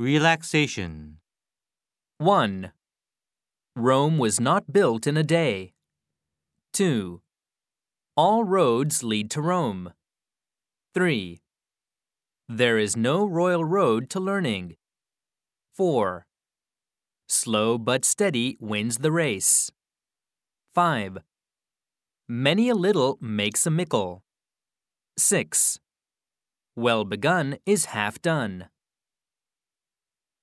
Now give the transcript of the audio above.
Relaxation. 1. Rome was not built in a day. 2. All roads lead to Rome. 3. There is no royal road to learning. 4. Slow but steady wins the race. 5. Many a little makes a mickle. 6. Well begun is half done.